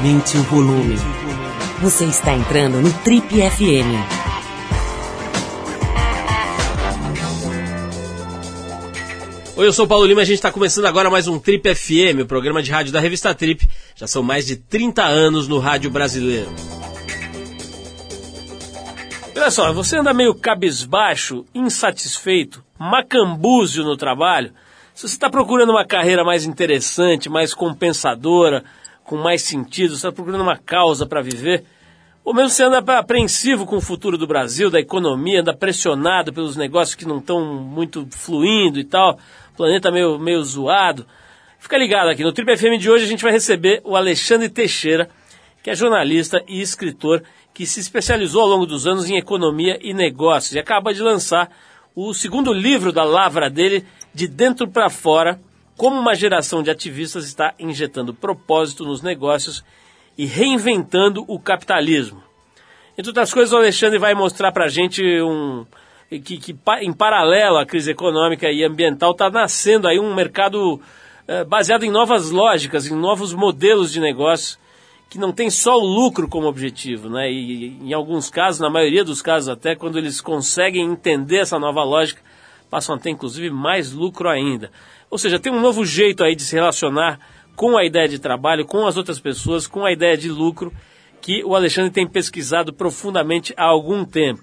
Aumente o volume. Você está entrando no Trip FM. Oi, eu sou o Paulo Lima e a gente está começando agora mais um Trip FM, o programa de rádio da revista Trip. Já são mais de 30 anos no rádio brasileiro. Olha só, você anda meio cabisbaixo, insatisfeito, macambúzio no trabalho? Se você está procurando uma carreira mais interessante, mais compensadora, com mais sentido, está procurando uma causa para viver, ou mesmo você anda apreensivo com o futuro do Brasil, da economia, anda pressionado pelos negócios que não estão muito fluindo e tal, o planeta meio, meio zoado. Fica ligado aqui, no Triple FM de hoje a gente vai receber o Alexandre Teixeira, que é jornalista e escritor que se especializou ao longo dos anos em economia e negócios e acaba de lançar o segundo livro da lavra dele, De Dentro para Fora, como uma geração de ativistas está injetando propósito nos negócios e reinventando o capitalismo. Entre outras coisas, o Alexandre vai mostrar para a gente um, que, que, em paralelo à crise econômica e ambiental, está nascendo aí um mercado eh, baseado em novas lógicas, em novos modelos de negócio, que não tem só o lucro como objetivo, né? E em alguns casos, na maioria dos casos até, quando eles conseguem entender essa nova lógica, passam a ter inclusive mais lucro ainda. Ou seja, tem um novo jeito aí de se relacionar com a ideia de trabalho, com as outras pessoas, com a ideia de lucro, que o Alexandre tem pesquisado profundamente há algum tempo.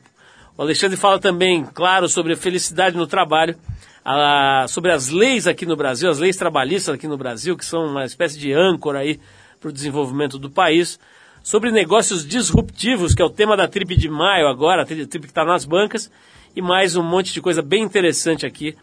O Alexandre fala também, claro, sobre a felicidade no trabalho, a, sobre as leis aqui no Brasil, as leis trabalhistas aqui no Brasil, que são uma espécie de âncora aí para o desenvolvimento do país, sobre negócios disruptivos, que é o tema da Trip de maio agora, a Trip que está nas bancas, e mais um monte de coisa bem interessante aqui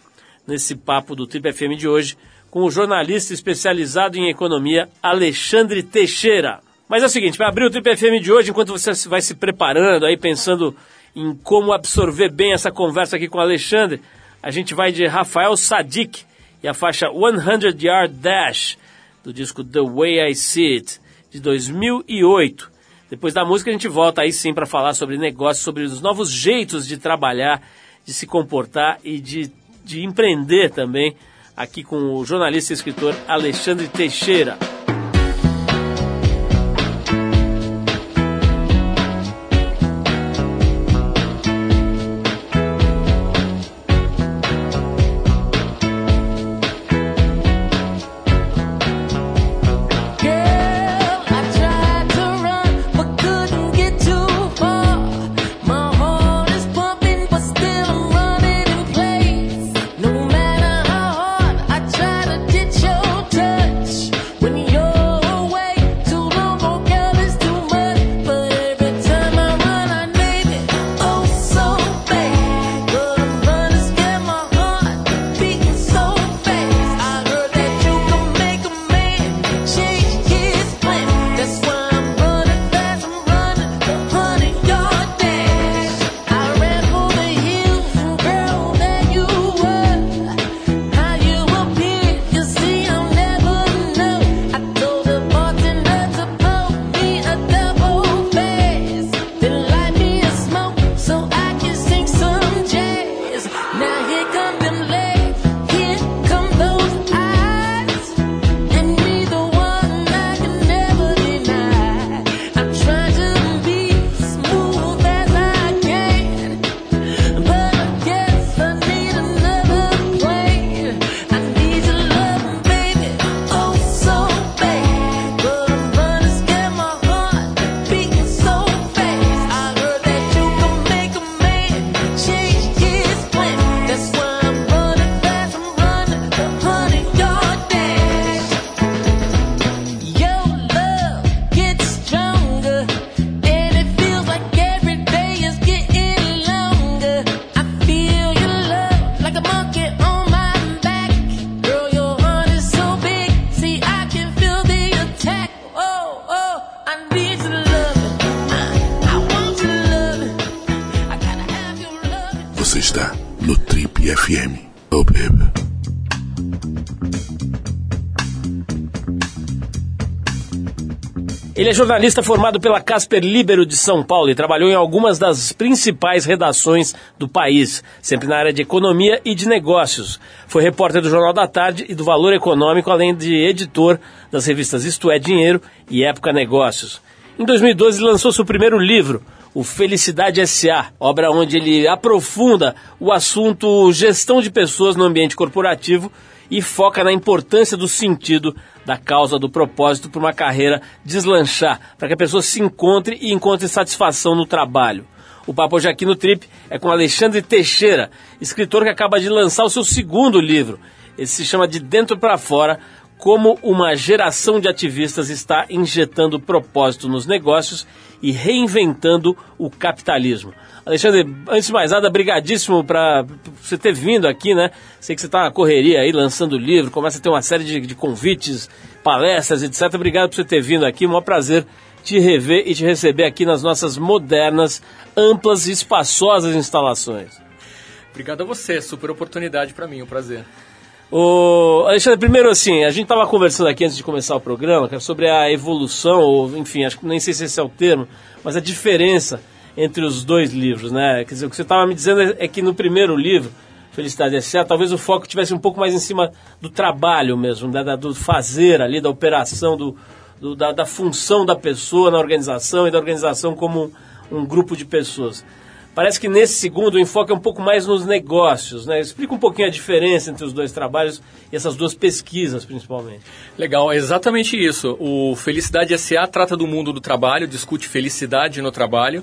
nesse papo do Trip FM de hoje com o jornalista especializado em economia Alexandre Teixeira. Mas é o seguinte, vai abrir o Trip FM de hoje enquanto você vai se preparando aí pensando em como absorver bem essa conversa aqui com o Alexandre. A gente vai de Rafael Sadik e a faixa 100 Yard Dash do disco The Way I See It de 2008. Depois da música a gente volta aí sim para falar sobre negócios, sobre os novos jeitos de trabalhar, de se comportar e de de empreender também, aqui com o jornalista e escritor Alexandre Teixeira. Bang FM. Oh, baby. Ele é jornalista formado pela Casper Libero de São Paulo e trabalhou em algumas das principais redações do país, sempre na área de economia e de negócios. Foi repórter do Jornal da Tarde e do Valor Econômico, além de editor das revistas Isto é Dinheiro e Época Negócios. Em 2012 lançou seu primeiro livro, o Felicidade S.A., obra onde ele aprofunda o assunto gestão de pessoas no ambiente corporativo e foca na importância do sentido, da causa, do propósito para uma carreira deslanchar, para que a pessoa se encontre e encontre satisfação no trabalho. O papo hoje aqui no Trip é com Alexandre Teixeira, escritor que acaba de lançar o seu segundo livro. Esse se chama De Dentro para Fora, como uma geração de ativistas está injetando propósito nos negócios e reinventando o capitalismo. Alexandre, antes de mais nada, brigadíssimo para você ter vindo aqui, né? Sei que você está na correria aí, lançando livro, começa a ter uma série de, de convites, palestras, etc. Obrigado por você ter vindo aqui, um prazer te rever e te receber aqui nas nossas modernas, amplas e espaçosas instalações. Obrigado a você, super oportunidade para mim, um prazer. O Alexandre, primeiro assim, a gente estava conversando aqui antes de começar o programa, sobre a evolução, ou enfim, acho que nem sei se esse é o termo, mas a diferença entre os dois livros, né? Quer dizer, o que você estava me dizendo é, é que no primeiro livro, Felicidade S.A., talvez o foco tivesse um pouco mais em cima do trabalho mesmo, né? do fazer ali, da operação, do, do da, da, função da pessoa na organização e da organização como um grupo de pessoas. Parece que nesse segundo o enfoque é um pouco mais nos negócios, né? Explica um pouquinho a diferença entre os dois trabalhos e essas duas pesquisas, principalmente. Legal, é exatamente isso. O Felicidade SA trata do mundo do trabalho, discute felicidade no trabalho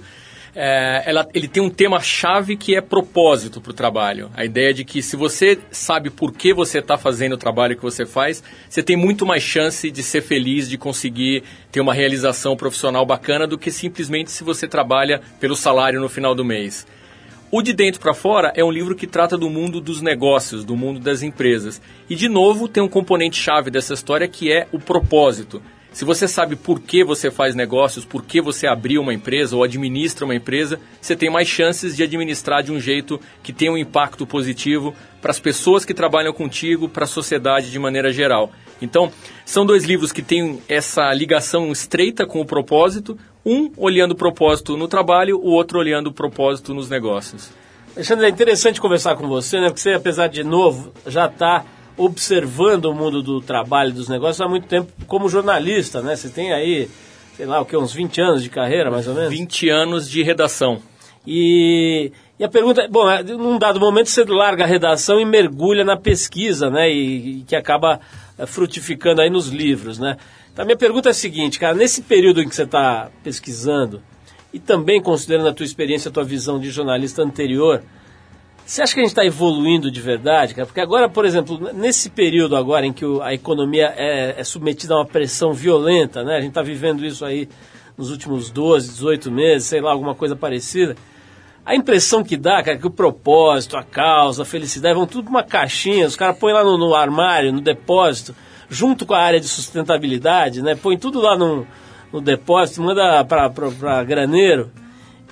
é, ela, ele tem um tema-chave que é propósito para o trabalho. A ideia de que se você sabe por que você está fazendo o trabalho que você faz, você tem muito mais chance de ser feliz, de conseguir ter uma realização profissional bacana do que simplesmente se você trabalha pelo salário no final do mês. O De Dentro para Fora é um livro que trata do mundo dos negócios, do mundo das empresas. E, de novo, tem um componente chave dessa história que é o propósito. Se você sabe por que você faz negócios, por que você abriu uma empresa ou administra uma empresa, você tem mais chances de administrar de um jeito que tenha um impacto positivo para as pessoas que trabalham contigo, para a sociedade de maneira geral. Então, são dois livros que têm essa ligação estreita com o propósito, um olhando o propósito no trabalho, o outro olhando o propósito nos negócios. Alexandre, é interessante conversar com você, né? Porque você, apesar de novo, já está observando o mundo do trabalho dos negócios há muito tempo como jornalista, né? Você tem aí, sei lá, o que, uns 20 anos de carreira, mais ou menos? 20 anos de redação. E, e a pergunta, bom, é, num dado momento você larga a redação e mergulha na pesquisa, né? E, e que acaba é, frutificando aí nos livros, né? Então a minha pergunta é a seguinte, cara, nesse período em que você está pesquisando e também considerando a tua experiência, a tua visão de jornalista anterior, você acha que a gente está evoluindo de verdade, cara? Porque agora, por exemplo, nesse período agora em que a economia é, é submetida a uma pressão violenta, né? A gente está vivendo isso aí nos últimos 12, 18 meses, sei lá, alguma coisa parecida. A impressão que dá, cara, é que o propósito, a causa, a felicidade vão tudo numa caixinha, os caras põem lá no, no, armário, no depósito, junto com a área de sustentabilidade, né? Põe tudo lá no, no depósito, manda para graneiro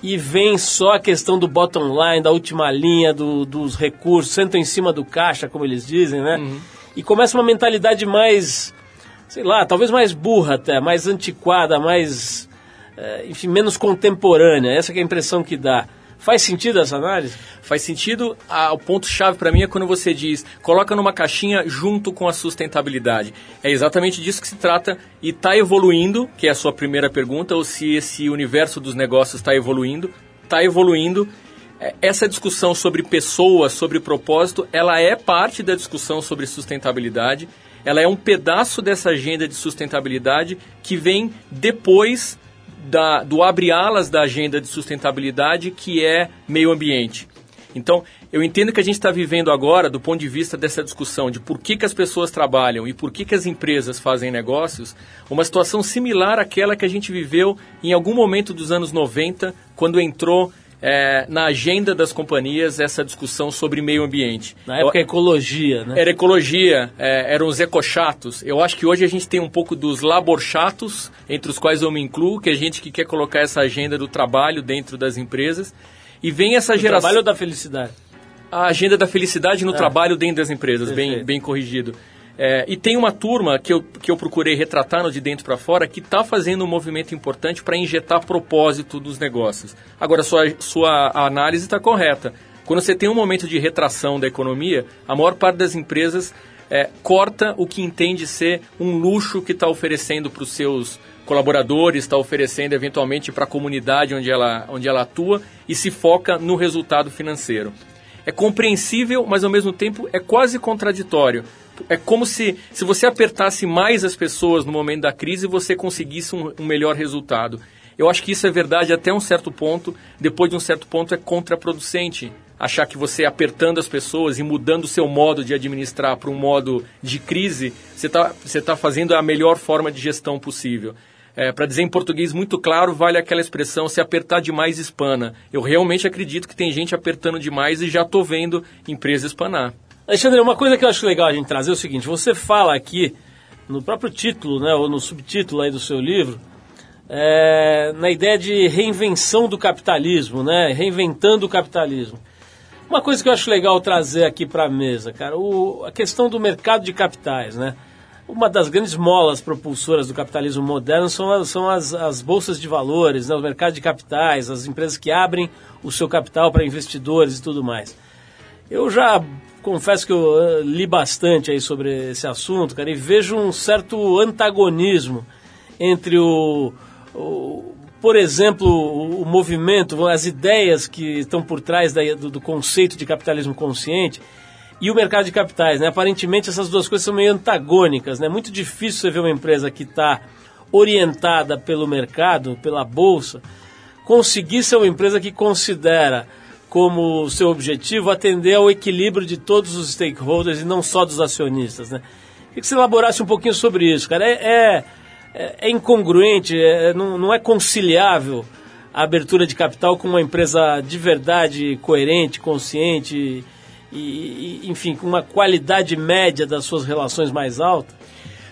e vem só a questão do bottom line, da última linha, do, dos recursos, sentam em cima do caixa, como eles dizem, né? Uhum. E começa uma mentalidade mais, sei lá, talvez mais burra até, mais antiquada, mais, é, enfim, menos contemporânea. Essa é a impressão que dá. Faz sentido essa análise? Faz sentido. Ah, o ponto-chave para mim é quando você diz, coloca numa caixinha junto com a sustentabilidade. É exatamente disso que se trata e está evoluindo, que é a sua primeira pergunta, ou se esse universo dos negócios está evoluindo. Está evoluindo. É, essa discussão sobre pessoas, sobre propósito, ela é parte da discussão sobre sustentabilidade. Ela é um pedaço dessa agenda de sustentabilidade que vem depois da, do abre-alas da agenda de sustentabilidade, que é meio ambiente. Então, eu entendo que a gente está vivendo agora, do ponto de vista dessa discussão de por que, que as pessoas trabalham e por que, que as empresas fazem negócios, uma situação similar àquela que a gente viveu em algum momento dos anos 90, quando entrou é, na agenda das companhias essa discussão sobre meio ambiente. Na época Eu, ecologia, né? Era ecologia, é, eram os ecochatos. Eu acho que hoje a gente tem um pouco dos laborchatos, entre os quais eu me incluo, que é gente que quer colocar essa agenda do trabalho dentro das empresas. E vem essa do geração... trabalho da felicidade? A agenda da felicidade no é. trabalho dentro das empresas, bem, bem corrigido. É, e tem uma turma que eu, que eu procurei retratar no de dentro para fora que está fazendo um movimento importante para injetar propósito dos negócios. Agora, sua, sua análise está correta. Quando você tem um momento de retração da economia, a maior parte das empresas é, corta o que entende ser um luxo que está oferecendo para os seus colaboradores, está oferecendo eventualmente para a comunidade onde ela, onde ela atua e se foca no resultado financeiro. É compreensível, mas ao mesmo tempo é quase contraditório, é como se, se você apertasse mais as pessoas no momento da crise, você conseguisse um, um melhor resultado. Eu acho que isso é verdade até um certo ponto, depois de um certo ponto é contraproducente. Achar que você apertando as pessoas e mudando o seu modo de administrar para um modo de crise, você está você tá fazendo a melhor forma de gestão possível. É, para dizer em português muito claro, vale aquela expressão: se apertar demais, espana. Eu realmente acredito que tem gente apertando demais e já estou vendo empresa espanar. Alexandre, uma coisa que eu acho legal a gente trazer é o seguinte: você fala aqui, no próprio título, né, ou no subtítulo aí do seu livro, é, na ideia de reinvenção do capitalismo, né, reinventando o capitalismo. Uma coisa que eu acho legal trazer aqui para a mesa, cara, o, a questão do mercado de capitais, né? Uma das grandes molas propulsoras do capitalismo moderno são as, são as, as bolsas de valores, né, o mercado de capitais, as empresas que abrem o seu capital para investidores e tudo mais. Eu já confesso que eu uh, li bastante aí sobre esse assunto, cara, e vejo um certo antagonismo entre o, o por exemplo, o, o, movimento, as ideias que estão por trás da, do, do, conceito de capitalismo consciente e o mercado de capitais. Né? Aparentemente, essas duas coisas são meio antagônicas. É né? muito difícil você ver uma empresa que está orientada pelo mercado, pela bolsa, conseguir ser uma empresa que considera como seu objetivo atender ao equilíbrio de todos os stakeholders e não só dos acionistas, né? Queria que você elaborasse um pouquinho sobre isso, cara. É, é, é incongruente, é, não, não é conciliável a abertura de capital com uma empresa de verdade coerente, consciente e, e, enfim, com uma qualidade média das suas relações mais alta?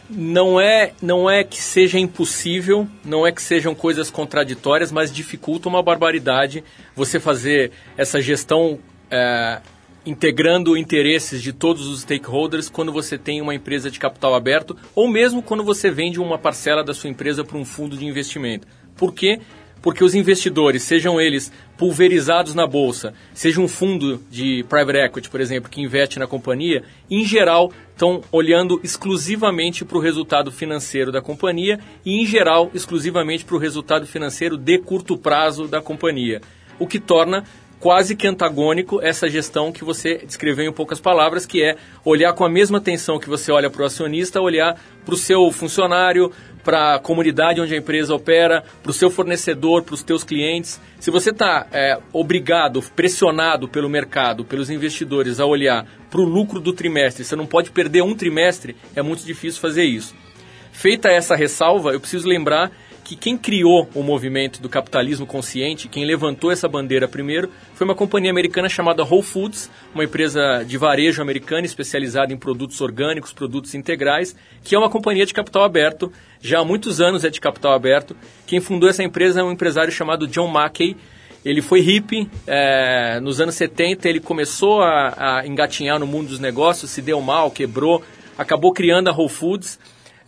Não é não é que seja impossível, não é que sejam coisas contraditórias, mas dificulta uma barbaridade você fazer essa gestão é, integrando interesses de todos os stakeholders quando você tem uma empresa de capital aberto ou mesmo quando você vende uma parcela da sua empresa para um fundo de investimento. Por quê? porque os investidores, sejam eles pulverizados na bolsa, seja um fundo de private equity, por exemplo, que investe na companhia, em geral estão olhando exclusivamente para o resultado financeiro da companhia e, em geral, exclusivamente para o resultado financeiro de curto prazo da companhia, o que torna quase que antagônico essa gestão que você descreveu em poucas palavras, que é olhar com a mesma atenção que você olha para o acionista, olhar para o seu funcionário, para a comunidade onde a empresa opera, para o seu fornecedor, para os teus clientes. Se você está é, obrigado, pressionado pelo mercado, pelos investidores a olhar para o lucro do trimestre, você não pode perder um trimestre, é muito difícil fazer isso. Feita essa ressalva, eu preciso lembrar que quem criou o movimento do capitalismo consciente, quem levantou essa bandeira primeiro, foi uma companhia americana chamada Whole Foods, uma empresa de varejo americana especializada em produtos orgânicos, produtos integrais, que é uma companhia de capital aberto, já há muitos anos é de capital aberto. Quem fundou essa empresa é um empresário chamado John Mackey. Ele foi hippie, é, nos anos 70 ele começou a, a engatinhar no mundo dos negócios, se deu mal, quebrou, acabou criando a Whole Foods,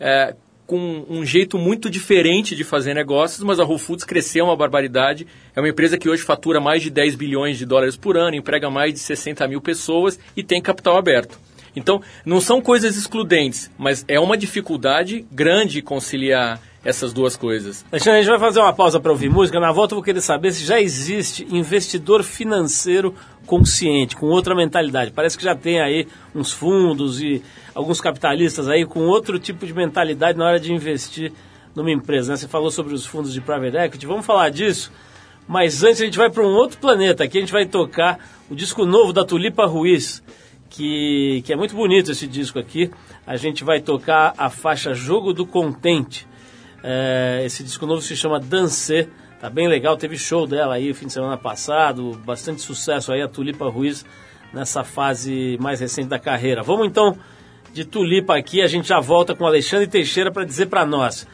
é, com um jeito muito diferente de fazer negócios, mas a Whole Foods cresceu uma barbaridade. É uma empresa que hoje fatura mais de 10 bilhões de dólares por ano, emprega mais de 60 mil pessoas e tem capital aberto. Então, não são coisas excludentes, mas é uma dificuldade grande conciliar essas duas coisas. A gente vai fazer uma pausa para ouvir música. Na volta eu vou querer saber se já existe investidor financeiro consciente, com outra mentalidade. Parece que já tem aí uns fundos e alguns capitalistas aí com outro tipo de mentalidade na hora de investir numa empresa. Né? Você falou sobre os fundos de private equity, vamos falar disso. Mas antes a gente vai para um outro planeta. Aqui a gente vai tocar o disco novo da Tulipa Ruiz, que, que é muito bonito esse disco aqui. A gente vai tocar a faixa Jogo do Contente. É, esse disco novo se chama Dancer. Tá bem legal, teve show dela aí fim de semana passado, bastante sucesso aí a Tulipa Ruiz nessa fase mais recente da carreira. Vamos então de Tulipa aqui, a gente já volta com Alexandre Teixeira para dizer para nós.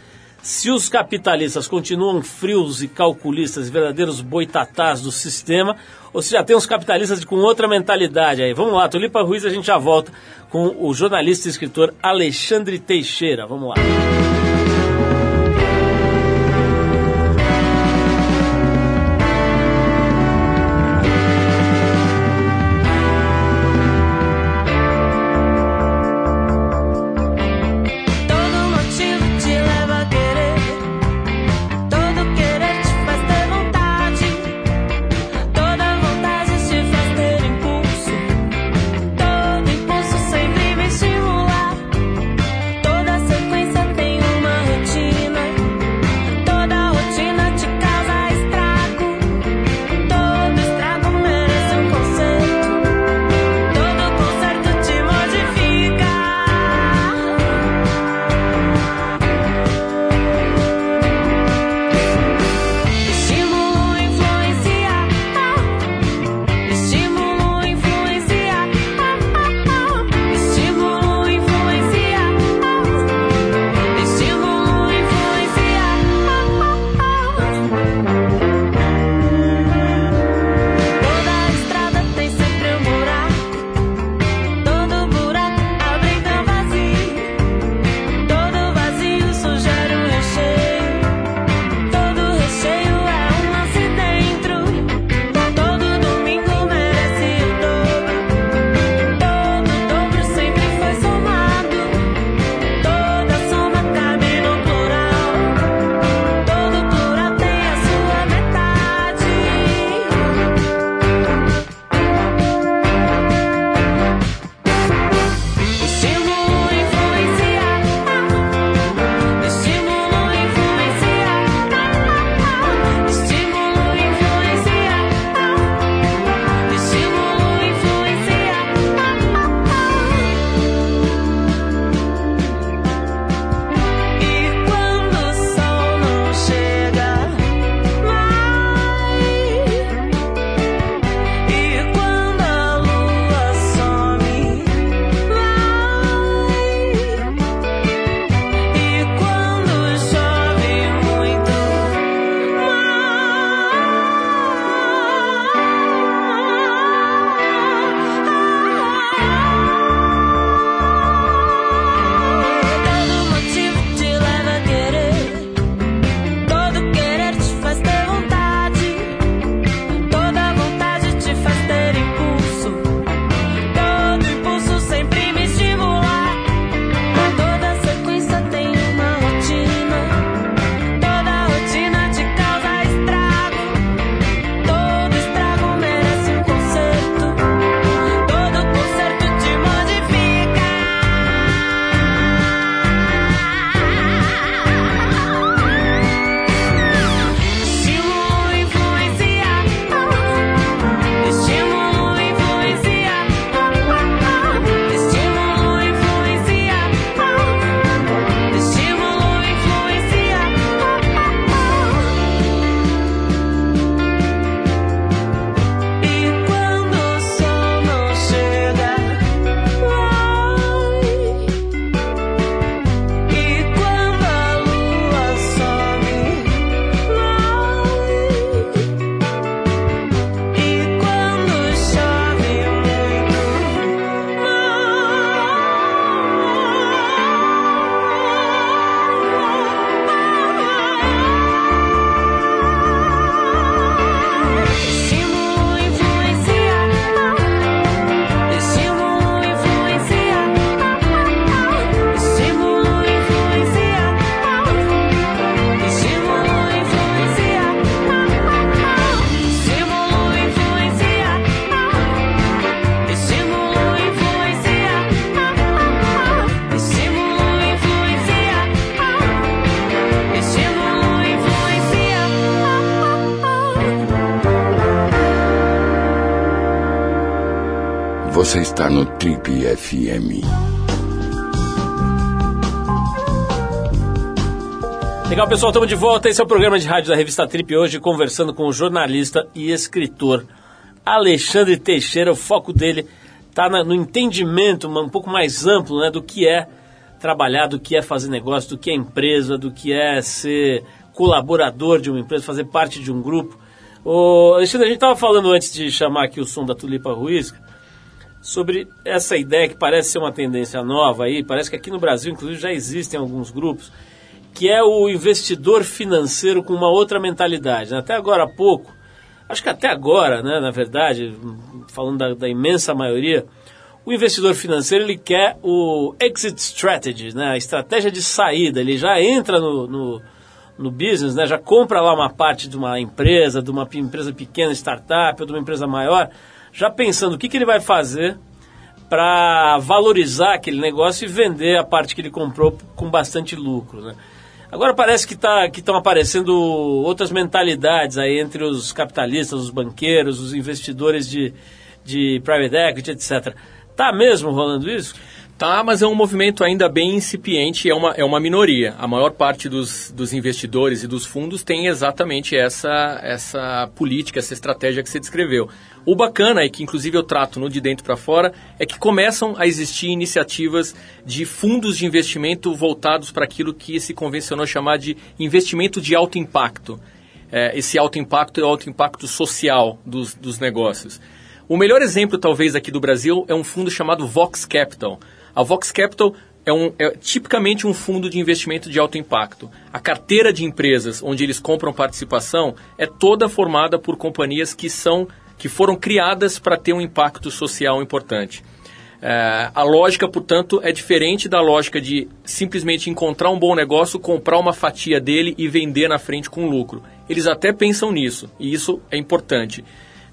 Se os capitalistas continuam frios e calculistas, verdadeiros boitatás do sistema, ou se já tem uns capitalistas com outra mentalidade aí. Vamos lá, Tulipa Ruiz, a gente já volta com o jornalista e escritor Alexandre Teixeira. Vamos lá. Você está no Trip FM. Legal, pessoal, estamos de volta. Esse é o programa de rádio da revista Trip. Hoje, conversando com o jornalista e escritor Alexandre Teixeira. O foco dele está no entendimento um pouco mais amplo né, do que é trabalhar, do que é fazer negócio, do que é empresa, do que é ser colaborador de uma empresa, fazer parte de um grupo. O Alexandre, a gente estava falando antes de chamar aqui o som da Tulipa Ruiz sobre essa ideia que parece ser uma tendência nova aí, parece que aqui no Brasil, inclusive, já existem alguns grupos, que é o investidor financeiro com uma outra mentalidade. Até agora há pouco, acho que até agora, né, na verdade, falando da, da imensa maioria, o investidor financeiro ele quer o exit strategy, né, a estratégia de saída. Ele já entra no, no, no business, né, já compra lá uma parte de uma empresa, de uma empresa pequena, startup, ou de uma empresa maior, já pensando o que, que ele vai fazer para valorizar aquele negócio e vender a parte que ele comprou com bastante lucro. Né? Agora parece que tá, estão aparecendo outras mentalidades aí entre os capitalistas, os banqueiros, os investidores de, de private equity, etc. Tá mesmo rolando isso? Tá, mas é um movimento ainda bem incipiente, é uma, é uma minoria. A maior parte dos, dos investidores e dos fundos tem exatamente essa, essa política, essa estratégia que você descreveu. O bacana, e que inclusive eu trato no de dentro para fora, é que começam a existir iniciativas de fundos de investimento voltados para aquilo que se convencionou chamar de investimento de alto impacto. É, esse alto impacto é o alto impacto social dos, dos negócios. O melhor exemplo, talvez, aqui do Brasil é um fundo chamado Vox Capital. A Vox Capital é, um, é, tipicamente um fundo de investimento de alto impacto. A carteira de empresas onde eles compram participação é toda formada por companhias que são que foram criadas para ter um impacto social importante. É, a lógica, portanto, é diferente da lógica de simplesmente encontrar um bom negócio, comprar uma fatia dele e vender na frente com lucro. Eles até pensam nisso, e isso é importante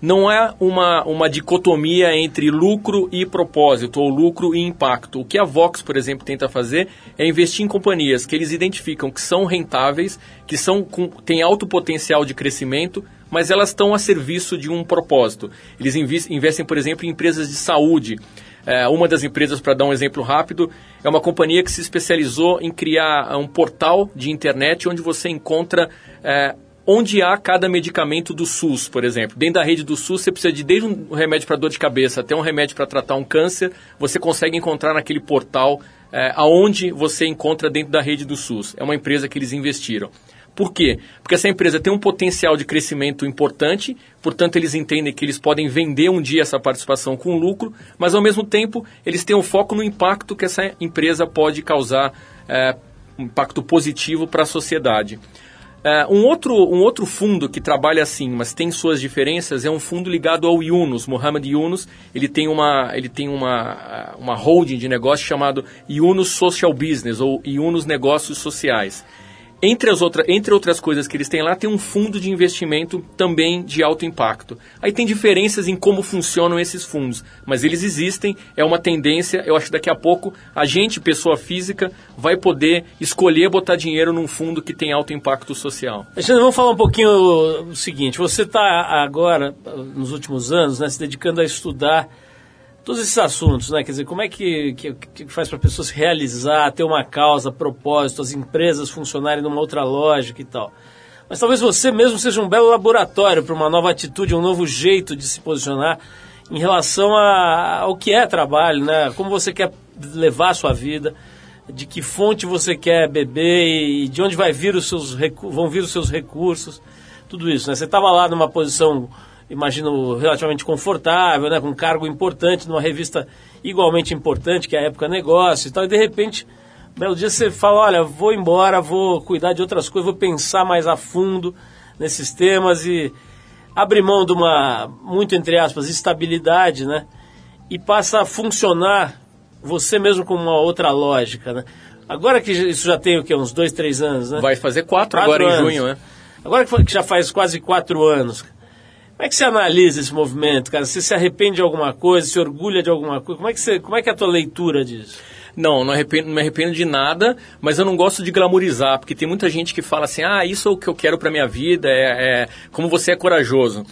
não é uma, uma dicotomia entre lucro e propósito, ou lucro e impacto. O que a Vox, por exemplo, tenta fazer é investir em companhias que eles identificam que são rentáveis, que são com, têm alto potencial de crescimento, mas elas estão a serviço de um propósito. Eles investem, por exemplo, em empresas de saúde. É, uma das empresas, para dar um exemplo rápido, é uma companhia que se especializou em criar um portal de internet onde você encontra é, onde há cada medicamento do SUS, por exemplo. Dentro da rede do SUS, você precisa de desde um remédio para dor de cabeça até um remédio para tratar um câncer, você consegue encontrar naquele portal é, aonde você encontra dentro da rede do SUS. É uma empresa que eles investiram. Por quê? Porque essa empresa tem um potencial de crescimento importante, portanto, eles entendem que eles podem vender um dia essa participação com lucro, mas ao mesmo tempo eles têm um foco no impacto que essa empresa pode causar, é, um impacto positivo para a sociedade. Uh, um, outro, um outro fundo que trabalha assim, mas tem suas diferenças, é um fundo ligado ao Yunus, Mohamed Yunus. Ele tem uma, ele tem uma, uma holding de negócio chamado Yunus Social Business, ou Yunus Negócios Sociais. Entre, as outra, entre outras coisas que eles têm lá, tem um fundo de investimento também de alto impacto. Aí tem diferenças em como funcionam esses fundos, mas eles existem, é uma tendência. Eu acho que daqui a pouco a gente, pessoa física, vai poder escolher botar dinheiro num fundo que tem alto impacto social. Alexandre, vamos falar um pouquinho o seguinte: você está agora, nos últimos anos, né, se dedicando a estudar todos esses assuntos, né? Quer dizer, como é que, que, que faz para a pessoa se realizar, ter uma causa, propósito, as empresas funcionarem numa outra lógica e tal. Mas talvez você mesmo seja um belo laboratório para uma nova atitude, um novo jeito de se posicionar em relação a, ao que é trabalho, né? Como você quer levar a sua vida, de que fonte você quer beber e de onde vai vir os seus, vão vir os seus recursos, tudo isso, né? Você estava lá numa posição imagino, relativamente confortável, né, com um cargo importante numa revista igualmente importante, que é a Época Negócio e tal, e de repente, um belo dia você fala, olha, vou embora, vou cuidar de outras coisas, vou pensar mais a fundo nesses temas e abre mão de uma, muito entre aspas, estabilidade, né, e passa a funcionar você mesmo com uma outra lógica, né. Agora que isso já tem o quê? Uns dois, três anos, né? Vai fazer quatro, quatro agora anos. em junho, né? Agora que já faz quase quatro anos, como é que você analisa esse movimento, cara? Você se arrepende de alguma coisa, se orgulha de alguma coisa? Como é que, você, como é, que é a tua leitura disso? Não, não, arrependo, não me arrependo de nada, mas eu não gosto de glamorizar, porque tem muita gente que fala assim, ah, isso é o que eu quero para minha vida, é, é como você é corajoso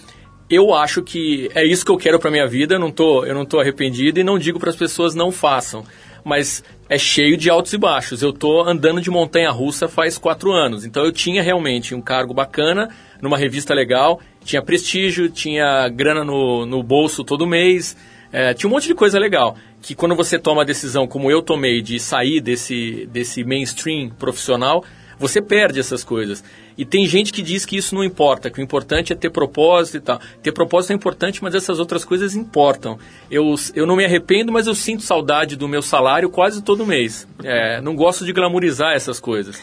eu acho que é isso que eu quero para minha vida, eu não tô, eu não tô arrependido e não digo para as pessoas não façam, mas é cheio de altos e baixos. Eu tô andando de montanha russa faz quatro anos, então eu tinha realmente um cargo bacana numa revista legal tinha prestígio, tinha grana no, no bolso todo mês, É, tinha um monte de coisa legal. Que quando você toma a decisão, como eu tomei, de sair desse, desse mainstream profissional, você perde essas coisas. E tem gente que diz que isso não importa, que o importante é ter propósito e tal. Ter propósito é importante, mas essas outras coisas importam. Eu, eu não me arrependo, mas eu sinto saudade do meu salário quase todo mês. É, não gosto de glamorizar essas coisas.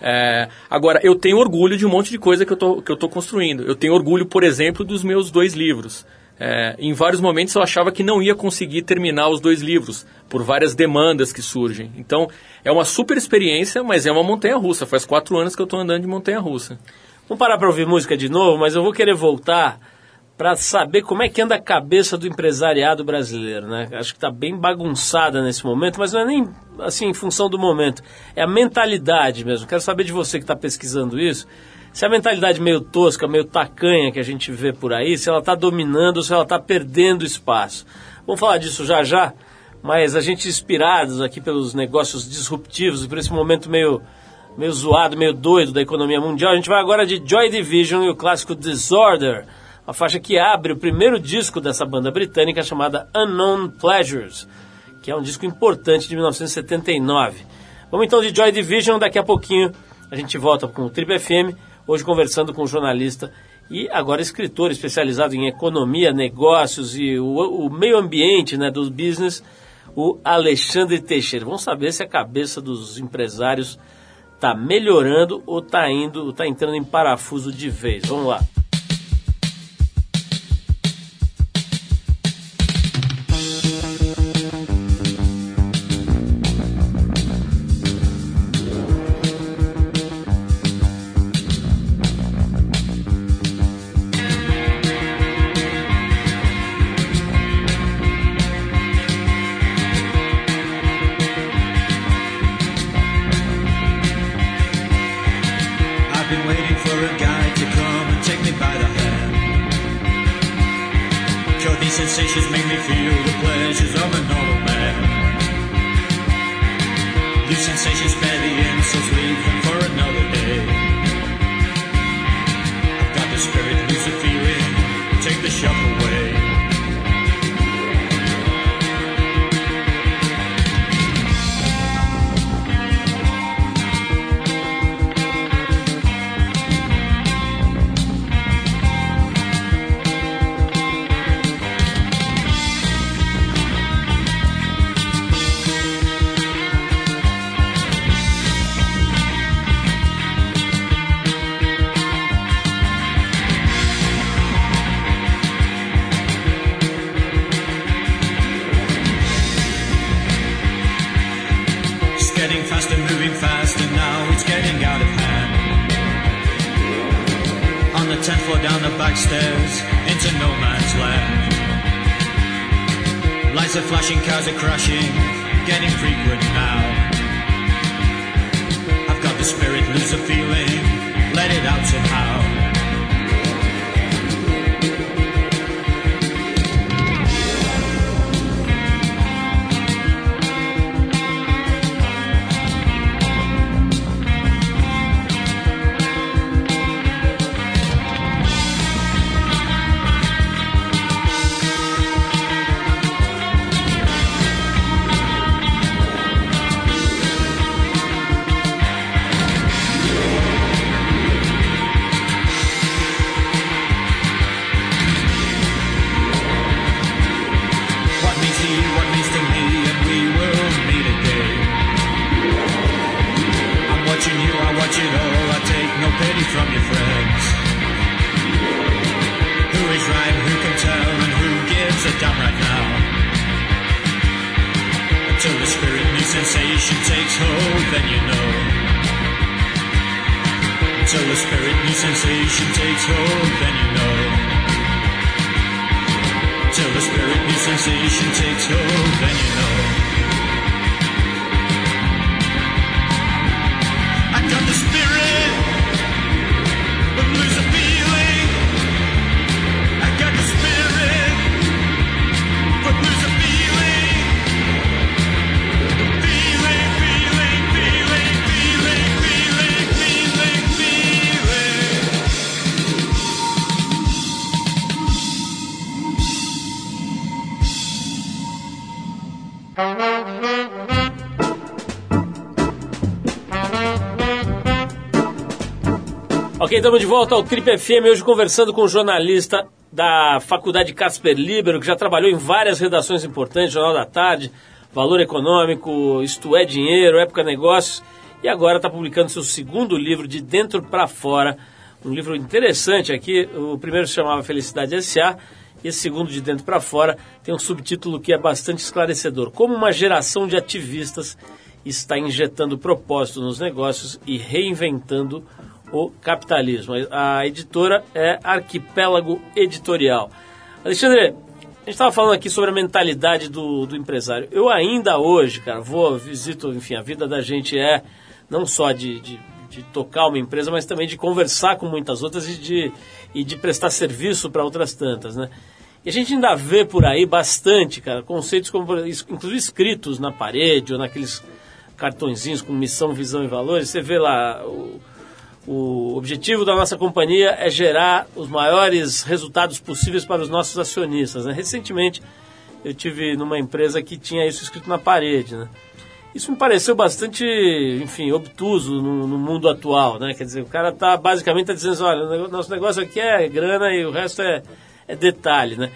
É, agora, eu tenho orgulho de um monte de coisa que eu tô, que eu estou construindo. Eu tenho orgulho, por exemplo, dos meus dois livros. É, em vários momentos eu achava que não ia conseguir terminar os dois livros, por várias demandas que surgem. Então, é uma super experiência, mas é uma montanha-russa. Faz quatro anos que eu estou andando de montanha-russa. Vamos parar para ouvir música de novo, mas eu vou querer voltar para saber como é que anda a cabeça do empresariado brasileiro, né? Acho que está bem bagunçada nesse momento, mas não é nem assim em função do momento, é a mentalidade mesmo. Quero saber de você que está pesquisando isso, se a mentalidade meio tosca, meio tacanha que a gente vê por aí, se ela está dominando ou se ela está perdendo espaço. Vamos falar disso já já, mas a gente inspirados aqui pelos negócios disruptivos por esse momento meio meio zoado, meio doido da economia mundial, a gente vai agora de Joy Division e o clássico Disorder a faixa que abre o primeiro disco dessa banda britânica chamada Unknown Pleasures, que é um disco importante de 1979. Vamos então de Joy Division, daqui a pouquinho a gente volta com o Trip FM, hoje conversando com um jornalista e agora escritor especializado em economia, negócios e o, o meio ambiente né, do business, o Alexandre Teixeira. Vamos saber se a cabeça dos empresários está melhorando ou está indo, está entrando em parafuso de vez. Vamos lá. conversation takes hold, then you know. Estamos de volta ao Trip FM, hoje conversando com o jornalista da Faculdade Casper Libero, que já trabalhou em várias redações importantes, Jornal da Tarde, Valor Econômico, Isto é Dinheiro, Época Negócios, e agora está publicando seu segundo livro, De Dentro para Fora, um livro interessante aqui, o primeiro se chamava Felicidade S.A., e esse segundo, De Dentro para Fora, tem um subtítulo que é bastante esclarecedor, Como uma geração de ativistas está injetando propósito nos negócios e reinventando o capitalismo. A editora é Arquipélago Editorial. Alexandre, a gente estava falando aqui sobre a mentalidade do, do empresário. Eu ainda hoje, cara, vou, visito, enfim, a vida da gente é não só de, de, de tocar uma empresa, mas também de conversar com muitas outras e de, e de prestar serviço para outras tantas, né? E a gente ainda vê por aí bastante, cara, conceitos como, inclusive escritos na parede ou naqueles cartõezinhos com missão, visão e valores. Você vê lá o, o objetivo da nossa companhia é gerar os maiores resultados possíveis para os nossos acionistas. Né? Recentemente, eu tive numa empresa que tinha isso escrito na parede. Né? Isso me pareceu bastante, enfim, obtuso no, no mundo atual. Né? Quer dizer, o cara está basicamente tá dizendo: olha, nosso negócio aqui é grana e o resto é, é detalhe. Né?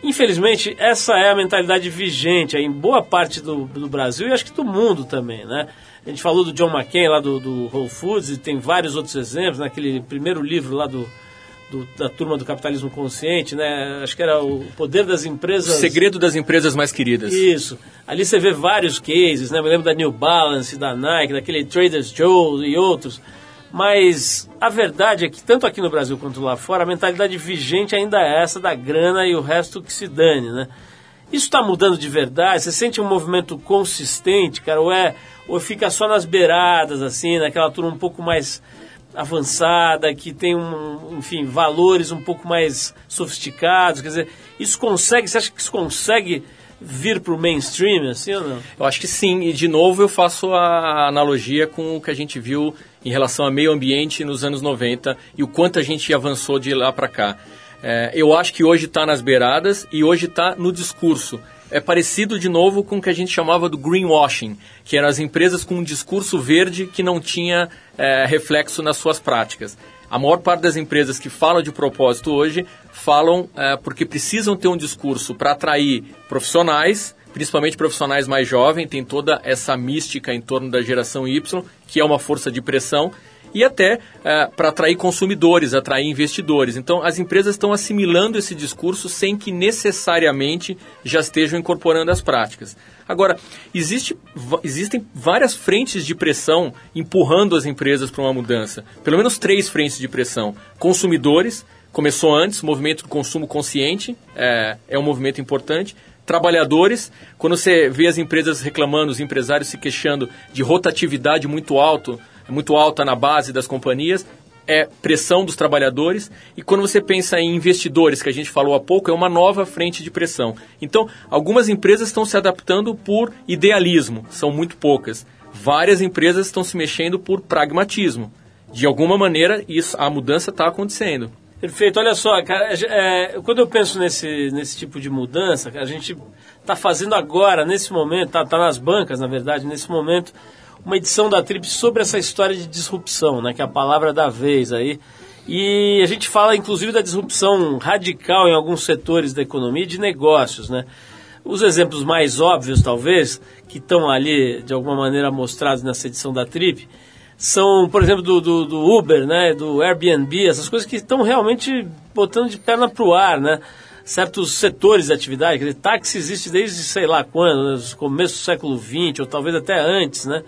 Infelizmente, essa é a mentalidade vigente em boa parte do, do Brasil e acho que do mundo também. Né? A gente falou do John McCain lá do, do Whole Foods e tem vários outros exemplos, naquele primeiro livro lá do, do, da turma do capitalismo consciente, né? Acho que era o poder das empresas. O segredo das empresas mais queridas. Isso. Ali você vê vários cases, né? Me lembro da New Balance, da Nike, daquele Traders Joe e outros. Mas a verdade é que, tanto aqui no Brasil quanto lá fora, a mentalidade vigente ainda é essa da grana e o resto que se dane, né? Isso está mudando de verdade? Você sente um movimento consistente, cara? Ou, é, ou fica só nas beiradas, assim, naquela turma um pouco mais avançada, que tem, um, enfim, valores um pouco mais sofisticados? Quer dizer, isso consegue, você acha que isso consegue vir para o mainstream, assim ou não? Eu acho que sim, e de novo eu faço a analogia com o que a gente viu em relação ao meio ambiente nos anos 90 e o quanto a gente avançou de lá para cá. É, eu acho que hoje está nas beiradas e hoje está no discurso. É parecido de novo com o que a gente chamava do greenwashing, que eram as empresas com um discurso verde que não tinha é, reflexo nas suas práticas. A maior parte das empresas que falam de propósito hoje falam é, porque precisam ter um discurso para atrair profissionais, principalmente profissionais mais jovens, tem toda essa mística em torno da geração Y, que é uma força de pressão, e até é, para atrair consumidores, atrair investidores. Então, as empresas estão assimilando esse discurso sem que necessariamente já estejam incorporando as práticas. Agora, existe, existem várias frentes de pressão empurrando as empresas para uma mudança. Pelo menos três frentes de pressão: consumidores, começou antes, movimento do consumo consciente é, é um movimento importante trabalhadores, quando você vê as empresas reclamando, os empresários se queixando de rotatividade muito alto muito alta na base das companhias, é pressão dos trabalhadores. E quando você pensa em investidores, que a gente falou há pouco, é uma nova frente de pressão. Então, algumas empresas estão se adaptando por idealismo, são muito poucas. Várias empresas estão se mexendo por pragmatismo. De alguma maneira, isso, a mudança está acontecendo. Perfeito. Olha só, cara, é, quando eu penso nesse, nesse tipo de mudança, a gente está fazendo agora, nesse momento, está tá nas bancas, na verdade, nesse momento, uma edição da Trip sobre essa história de disrupção, né, que é a palavra da vez aí. E a gente fala inclusive da disrupção radical em alguns setores da economia e de negócios, né? Os exemplos mais óbvios, talvez, que estão ali de alguma maneira mostrados nessa edição da Trip, são, por exemplo, do, do, do Uber, né, do Airbnb, essas coisas que estão realmente botando de perna para o ar, né? Certos setores de atividade. Quer dizer, táxi existe desde sei lá quando, né, começo do século XX, ou talvez até antes, né?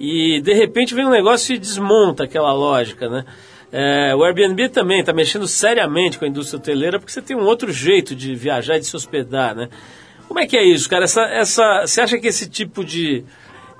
E de repente vem um negócio e desmonta aquela lógica, né? É, o Airbnb também está mexendo seriamente com a indústria hoteleira porque você tem um outro jeito de viajar e de se hospedar, né? Como é que é isso, cara? Essa, essa, você acha que esse tipo de,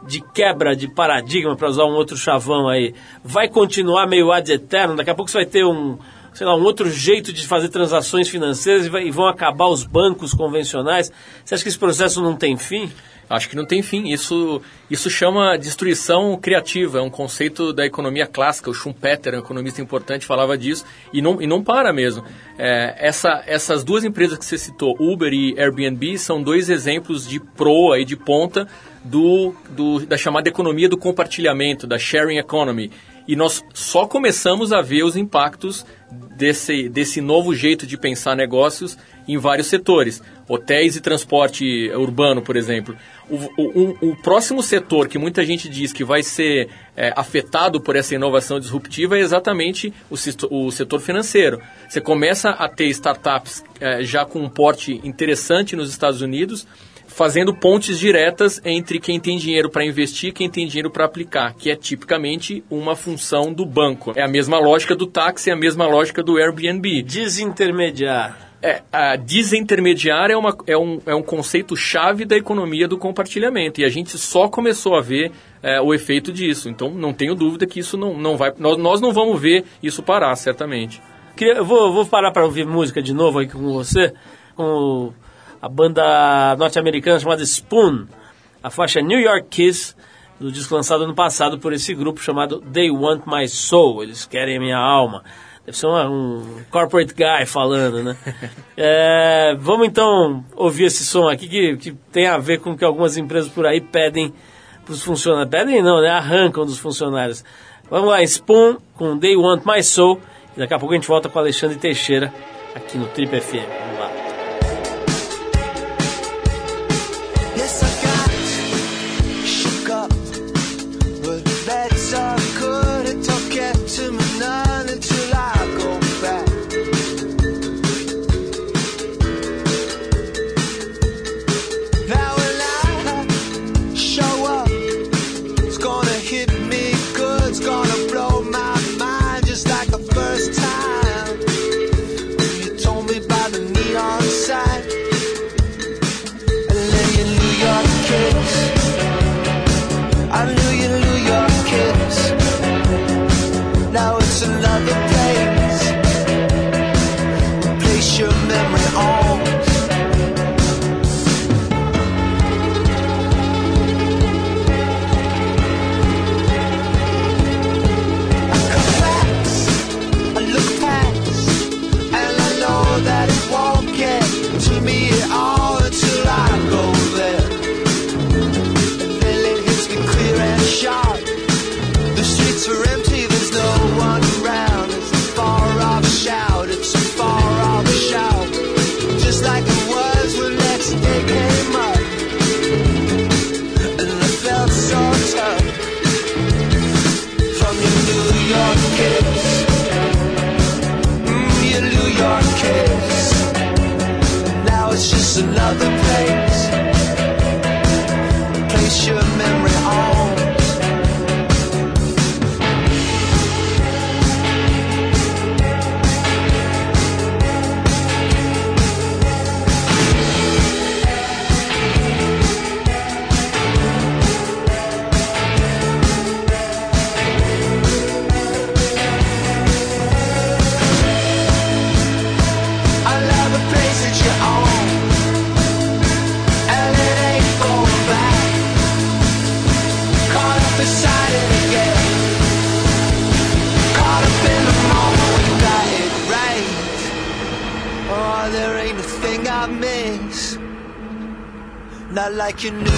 de quebra de paradigma, para usar um outro chavão aí, vai continuar meio ad eterno? Daqui a pouco você vai ter um, sei lá, um outro jeito de fazer transações financeiras e, vai, e vão acabar os bancos convencionais. Você acha que esse processo não tem fim? Acho que não tem fim. Isso, isso chama destruição criativa. É um conceito da economia clássica. O Schumpeter, um economista importante, falava disso. E não, e não para mesmo. É, essa, essas duas empresas que você citou, Uber e Airbnb, são dois exemplos de proa e de ponta do, do, da chamada economia do compartilhamento, da sharing economy. E nós só começamos a ver os impactos desse, desse novo jeito de pensar negócios em vários setores. Hotéis e transporte urbano, por exemplo. O, o, o próximo setor que muita gente diz que vai ser é, afetado por essa inovação disruptiva é exatamente o, o setor financeiro. Você começa a ter startups é, já com um porte interessante nos Estados Unidos, fazendo pontes diretas entre quem tem dinheiro para investir e quem tem dinheiro para aplicar, que é tipicamente uma função do banco. É a mesma lógica do táxi, é a mesma lógica do Airbnb. Desintermediar. É, a desintermediar é, uma, é, um, é um conceito chave da economia do compartilhamento e a gente só começou a ver é, o efeito disso. Então não tenho dúvida que isso não, não vai. Nós, nós não vamos ver isso parar, certamente. Eu vou, vou parar para ouvir música de novo aqui com você, com a banda norte-americana chamada Spoon, a faixa New York Kiss, do disco lançado ano passado por esse grupo chamado They Want My Soul, eles querem a minha alma. Deve ser uma, um corporate guy falando, né? é, vamos então ouvir esse som aqui que, que tem a ver com o que algumas empresas por aí pedem para os funcionários. Pedem não, né? Arrancam dos funcionários. Vamos lá, Spoon com They Want My Soul. E daqui a pouco a gente volta com Alexandre Teixeira aqui no Trip FM. like your New York kids.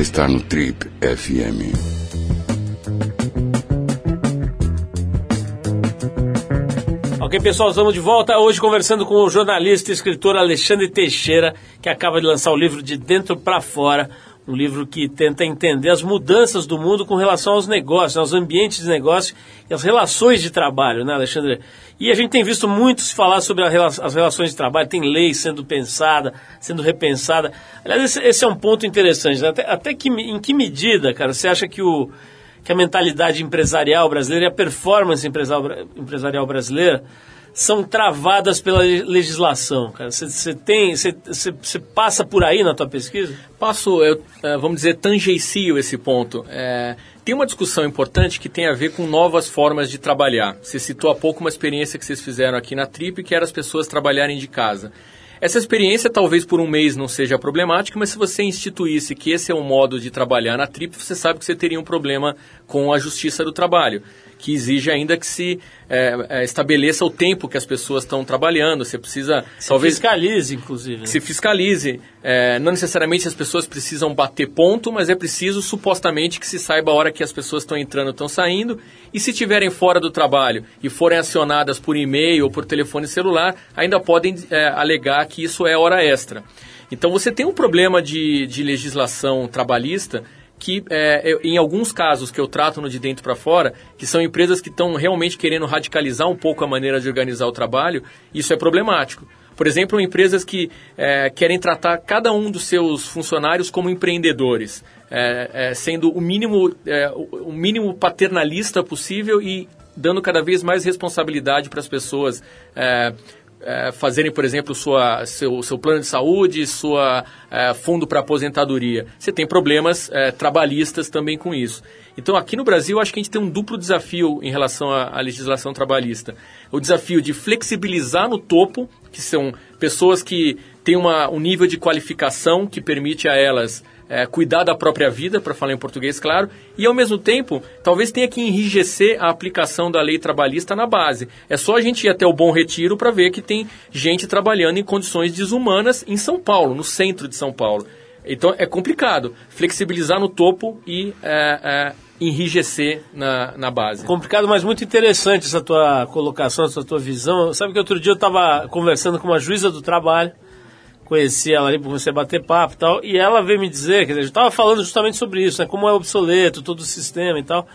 Você está no Trip FM. Ok, pessoal, estamos de volta hoje conversando com o jornalista e escritor Alexandre Teixeira, que acaba de lançar o livro De Dentro para Fora, um livro que tenta entender as mudanças do mundo com relação aos negócios, aos ambientes de negócio e as relações de trabalho, né, Alexandre? E a gente tem visto muito se falar sobre rela as relações de trabalho, tem lei sendo pensada, sendo repensada. Aliás, esse, esse é um ponto interessante, né? até, até que, em que medida, cara, você acha que o que a mentalidade empresarial brasileira e a performance empresarial brasileira são travadas pela legislação, cara. Você tem, você passa por aí na tua pesquisa? Passo, eu, é, vamos dizer, tangencio esse ponto. É, tem uma discussão importante que tem a ver com novas formas de trabalhar. Você citou há pouco uma experiência que vocês fizeram aqui na Trip, que era as pessoas trabalharem de casa. Essa experiência talvez por um mês não seja problemática, mas se você instituísse que esse é o modo de trabalhar na TRIP, você sabe que você teria um problema com a justiça do trabalho que exige ainda que se é, é, estabeleça o tempo que as pessoas estão trabalhando. Você precisa se talvez fiscalize, inclusive. Se fiscalize. É, não necessariamente as pessoas precisam bater ponto, mas é preciso supostamente que se saiba a hora que as pessoas estão entrando, estão saindo. E se estiverem fora do trabalho e forem acionadas por e-mail ou por telefone celular, ainda podem é, alegar que isso é hora extra. Então você tem um problema de, de legislação trabalhista que é, em alguns casos que eu trato no de dentro para fora, que são empresas que estão realmente querendo radicalizar um pouco a maneira de organizar o trabalho, isso é problemático. Por exemplo, empresas que é, querem tratar cada um dos seus funcionários como empreendedores, é, é sendo o mínimo, é, o mínimo paternalista possível e dando cada vez mais responsabilidade para as pessoas é, fazerem, por exemplo, sua, seu, seu plano de saúde, sua é, fundo para aposentadoria. Você tem problemas é, trabalhistas também com isso. Então, aqui no Brasil, acho que a gente tem um duplo desafio em relação à, à legislação trabalhista. O desafio de flexibilizar no topo, que são pessoas que têm uma, um nível de qualificação que permite a elas é, cuidar da própria vida, para falar em português claro, e ao mesmo tempo, talvez tenha que enrijecer a aplicação da lei trabalhista na base. É só a gente ir até o Bom Retiro para ver que tem gente trabalhando em condições desumanas em São Paulo, no centro de São Paulo. Então é complicado flexibilizar no topo e é, é, enrijecer na, na base. Complicado, mas muito interessante essa tua colocação, essa tua visão. Sabe que outro dia eu estava conversando com uma juíza do trabalho conheci ela ali para você bater papo e tal, e ela veio me dizer, quer dizer, eu estava falando justamente sobre isso, né, como é obsoleto todo o sistema e tal.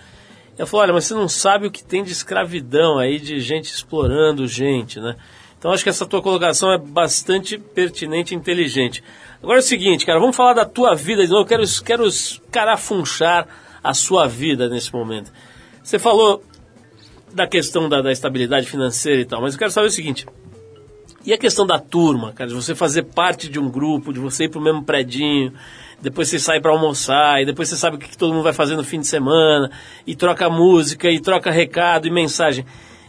E ela falou, olha, mas você não sabe o que tem de escravidão aí, de gente explorando gente, né? Então acho que essa tua colocação é bastante pertinente e inteligente. Agora é o seguinte, cara, vamos falar da tua vida de novo, eu quero, quero carafunchar a sua vida nesse momento. Você falou da questão da, da estabilidade financeira e tal, mas eu quero saber o seguinte, e a questão da turma, cara, de você fazer parte de um grupo, de você ir pro mesmo predinho, depois você sai para almoçar, e depois você sabe o que, que todo mundo vai fazer no fim de semana, e troca música, e troca recado e mensagem.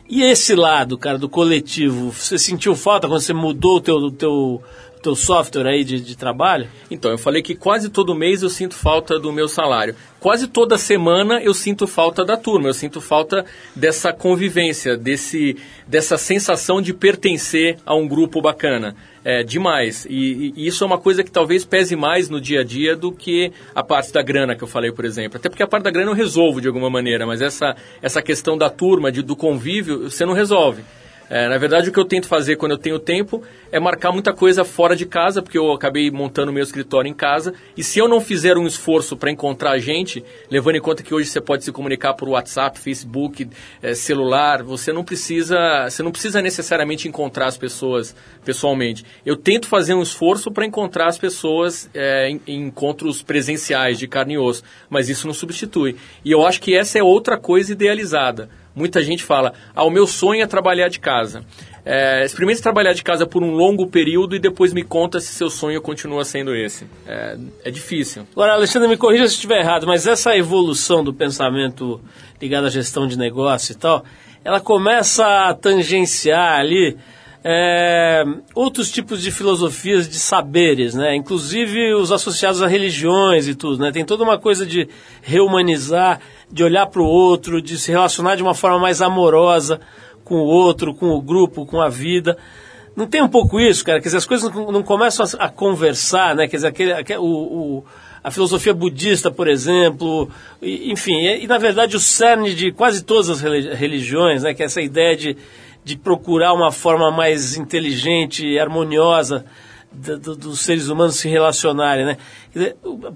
E esse lado, cara, do coletivo, você sentiu falta quando você mudou o teu, teu, teu software aí de, de trabalho? Então, eu falei que quase todo mês eu sinto falta do meu salário. Quase toda semana eu sinto falta da turma, eu sinto falta dessa convivência, desse, dessa sensação de pertencer a um grupo bacana. É demais. E, e, isso é uma coisa que talvez pese mais no dia a dia do que a parte da grana que eu falei, por exemplo. Até porque a parte da grana eu resolvo de alguma maneira, mas essa, essa questão da turma, de, do convívio, você não resolve. É, na verdade, o que eu tento fazer quando eu tenho tempo é marcar muita coisa fora de casa, porque eu acabei montando meu escritório em casa. E se eu não fizer um esforço para encontrar gente, levando em conta que hoje você pode se comunicar por WhatsApp, Facebook, é, celular, você não precisa, você não precisa necessariamente encontrar as pessoas pessoalmente. Eu tento fazer um esforço para encontrar as pessoas é, em, em encontros presenciais de carne e osso, mas isso não substitui. E eu acho que essa é outra coisa idealizada Muita gente fala, ah, o meu sonho é trabalhar de casa. É, experimente trabalhar de casa por um longo período e depois me conta se seu sonho continua sendo esse. É, é difícil. Agora, Alexandre, me corrija se estiver errado, mas essa evolução do pensamento ligado à gestão de negócio e tal, ela começa a tangenciar ali é, outros tipos de filosofias, de saberes, né? Inclusive os associados a religiões e tudo, né? Tem toda uma coisa de reumanizar, de olhar para o outro, de se relacionar de uma forma mais amorosa com o outro, com o grupo, com a vida. Não tem um pouco isso, cara? Quer dizer, as coisas não, não começam a, a, conversar, né? Quer dizer, aquele, aquele, o, o, a filosofia budista, por exemplo, e, enfim, e, e, na verdade o cerne de quase todas as religiões, né? Que é essa ideia de de procurar uma forma mais inteligente harmoniosa do- do- dos seres humanos se relacionarem, né?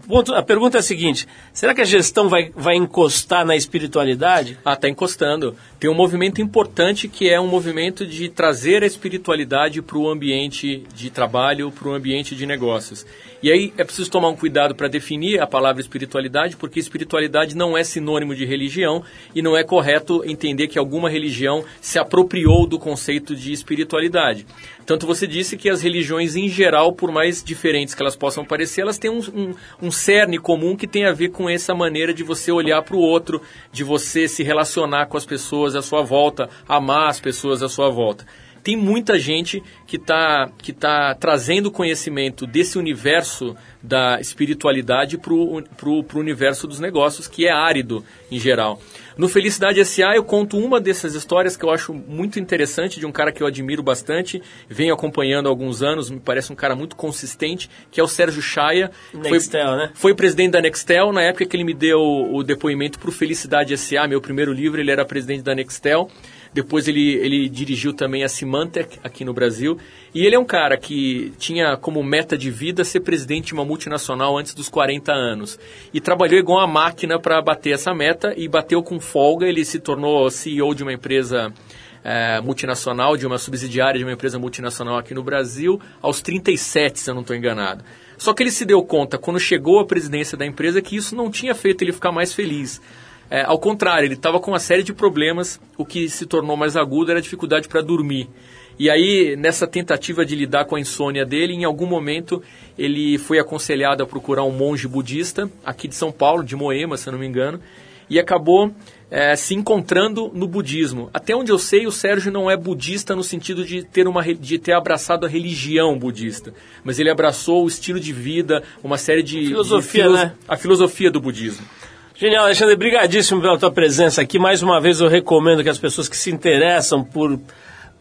Ponto- a pergunta é a seguinte: será que a gestão vai, vai encostar na espiritualidade? Ah, está encostando. Tem um movimento importante que é um movimento de trazer a espiritualidade para o ambiente de trabalho, para o ambiente de negócios. E aí é preciso tomar um cuidado para definir a palavra espiritualidade, porque espiritualidade não é sinônimo de religião e não é correto entender que alguma religião se apropriou do conceito de espiritualidade. Tanto você disse que as religiões em geral, por mais diferentes que elas possam parecer, elas têm um, um, um cerne comum que tem a ver com essa maneira de você olhar para o outro, de você se relacionar com as pessoas à sua volta, amar as pessoas à sua volta. Tem muita gente que está que tá trazendo conhecimento desse universo da espiritualidade para o universo dos negócios, que é árido em geral. No Felicidade SA eu conto uma dessas histórias que eu acho muito interessante, de um cara que eu admiro bastante, venho acompanhando há alguns anos, me parece um cara muito consistente, que é o Sérgio Chaia. Nextel, foi, né? Foi presidente da Nextel, na época que ele me deu o depoimento para o Felicidade SA, meu primeiro livro, ele era presidente da Nextel. Depois ele, ele dirigiu também a Symantec aqui no Brasil. E ele é um cara que tinha como meta de vida ser presidente de uma multinacional antes dos 40 anos. E trabalhou igual uma máquina para bater essa meta e bateu com folga. Ele se tornou CEO de uma empresa é, multinacional, de uma subsidiária de uma empresa multinacional aqui no Brasil, aos 37, se eu não estou enganado. Só que ele se deu conta, quando chegou à presidência da empresa, que isso não tinha feito ele ficar mais feliz. É, ao contrário, ele estava com uma série de problemas, o que se tornou mais agudo era a dificuldade para dormir. E aí, nessa tentativa de lidar com a insônia dele, em algum momento ele foi aconselhado a procurar um monge budista, aqui de São Paulo, de Moema, se não me engano, e acabou é, se encontrando no budismo. Até onde eu sei, o Sérgio não é budista no sentido de ter, uma, de ter abraçado a religião budista, mas ele abraçou o estilo de vida, uma série de... Filosofia, de filos- né? A filosofia do budismo. Genial, Alexandre, brigadíssimo pela tua presença aqui. Mais uma vez eu recomendo que as pessoas que se interessam por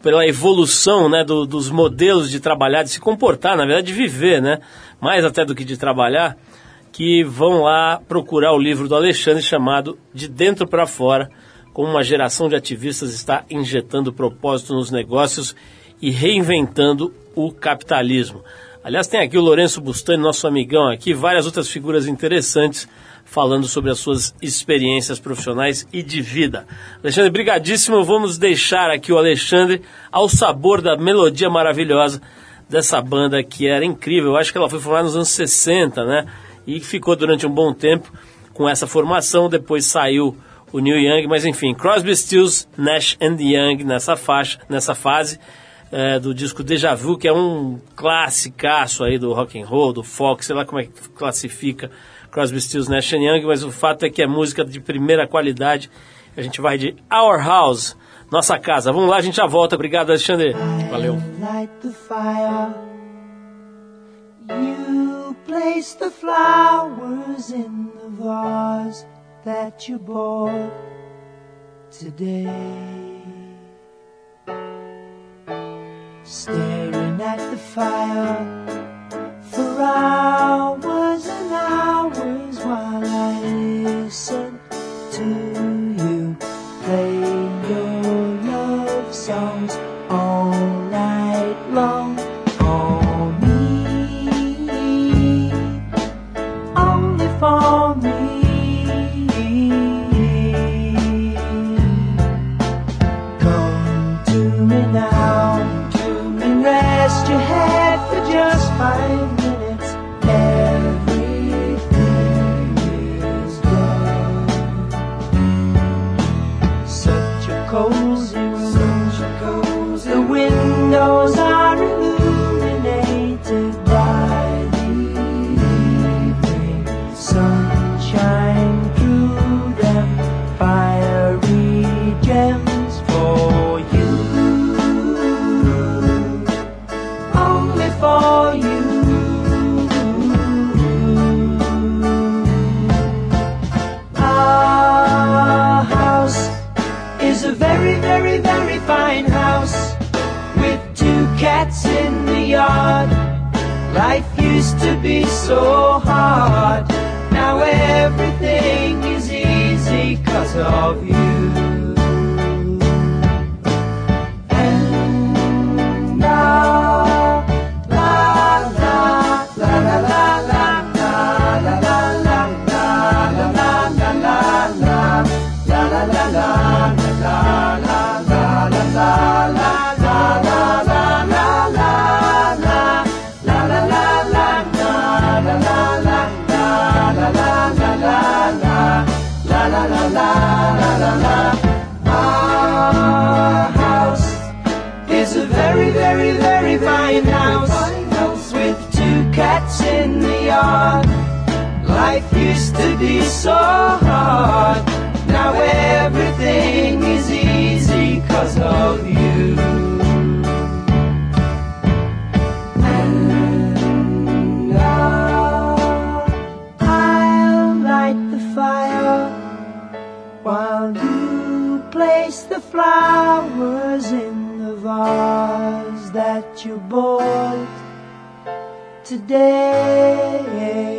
pela evolução né, do- dos modelos de trabalhar, de se comportar, na verdade, de viver, né? Mais até do que de trabalhar, que vão lá procurar o livro do Alexandre chamado De Dentro para Fora, como uma geração de ativistas está injetando propósito nos negócios e reinventando o capitalismo. Aliás, tem aqui o Lourenço Bustani, nosso amigão aqui, várias outras figuras interessantes falando sobre as suas experiências profissionais e de vida. Alexandre, brigadíssimo. Vamos deixar aqui o Alexandre ao sabor da melodia maravilhosa dessa banda que era incrível. Eu acho que ela foi formada nos anos 60, né? E ficou durante um bom tempo com essa formação. Depois saiu o Neil Young, mas enfim, Crosby, Stills, Nash and Young nessa faixa, nessa fase é, do disco Deja Vu, que é um classicaço aí do rock and roll, do folk, sei lá como é que classifica Crosby, Stills, Nash Young, mas o fato é que é música de primeira qualidade. A gente vai de Our House, nossa casa. Vamos lá, a gente já volta. Obrigado, Alexandre. Valeu. You place the flowers in the vase that you bought today. Staring at the fire for hours while I listen to you. Play your love songs soul. Life used to be so hard. Now everything is easy cause of you. And now I'll light the fire while you place the flowers in the vase that you bought today.